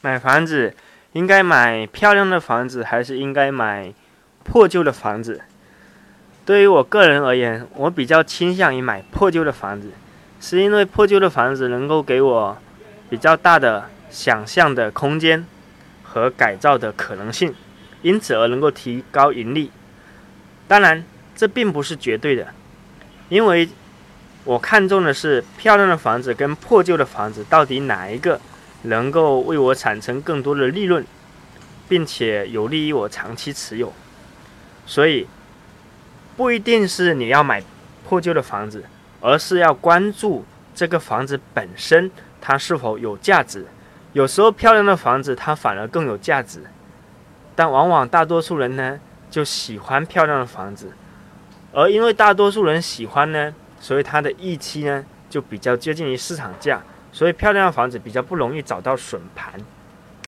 买房子应该买漂亮的房子，还是应该买破旧的房子？对于我个人而言，我比较倾向于买破旧的房子，是因为破旧的房子能够给我比较大的想象的空间和改造的可能性，因此而能够提高盈利。当然，这并不是绝对的，因为我看中的是漂亮的房子跟破旧的房子，到底哪一个？能够为我产生更多的利润，并且有利于我长期持有，所以不一定是你要买破旧的房子，而是要关注这个房子本身它是否有价值。有时候漂亮的房子它反而更有价值，但往往大多数人呢就喜欢漂亮的房子，而因为大多数人喜欢呢，所以它的预期呢就比较接近于市场价。所以漂亮的房子比较不容易找到笋盘。